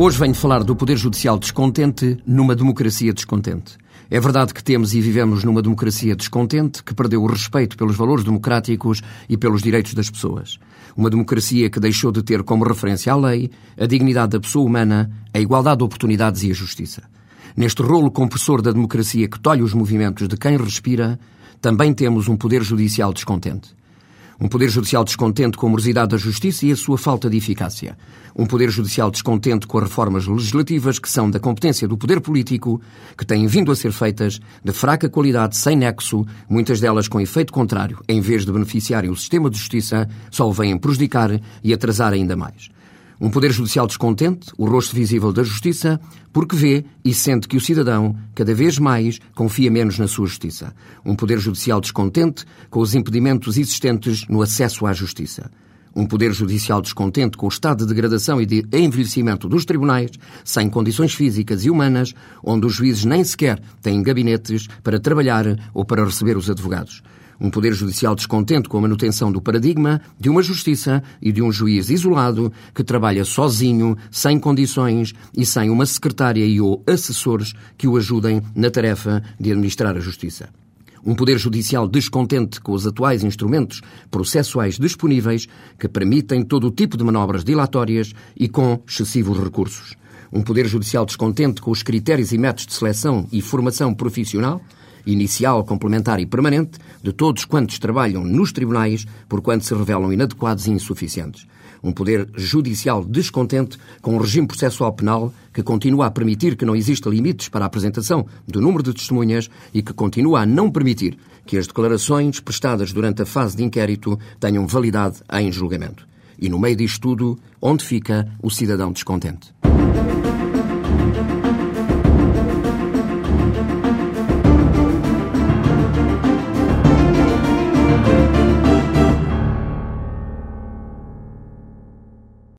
Hoje venho falar do Poder Judicial descontente numa democracia descontente. É verdade que temos e vivemos numa democracia descontente que perdeu o respeito pelos valores democráticos e pelos direitos das pessoas. Uma democracia que deixou de ter como referência a lei, a dignidade da pessoa humana, a igualdade de oportunidades e a justiça. Neste rolo compressor da democracia que tolhe os movimentos de quem respira, também temos um Poder Judicial descontente. Um Poder Judicial descontente com a morosidade da justiça e a sua falta de eficácia. Um Poder Judicial descontente com as reformas legislativas que são da competência do Poder Político, que têm vindo a ser feitas de fraca qualidade, sem nexo, muitas delas com efeito contrário, em vez de beneficiarem o sistema de justiça, só o vêm prejudicar e atrasar ainda mais. Um Poder Judicial descontente, o rosto visível da justiça, porque vê e sente que o cidadão, cada vez mais, confia menos na sua justiça. Um Poder Judicial descontente, com os impedimentos existentes no acesso à justiça. Um Poder Judicial descontente com o estado de degradação e de envelhecimento dos tribunais, sem condições físicas e humanas, onde os juízes nem sequer têm gabinetes para trabalhar ou para receber os advogados. Um Poder Judicial descontente com a manutenção do paradigma de uma justiça e de um juiz isolado que trabalha sozinho, sem condições e sem uma secretária e ou assessores que o ajudem na tarefa de administrar a justiça. Um Poder Judicial descontente com os atuais instrumentos processuais disponíveis que permitem todo o tipo de manobras dilatórias e com excessivos recursos. Um Poder Judicial descontente com os critérios e métodos de seleção e formação profissional inicial, complementar e permanente, de todos quantos trabalham nos tribunais, porquanto se revelam inadequados e insuficientes. Um poder judicial descontente com um regime processual penal que continua a permitir que não exista limites para a apresentação do número de testemunhas e que continua a não permitir que as declarações prestadas durante a fase de inquérito tenham validade em julgamento. E no meio disto tudo, onde fica o cidadão descontente?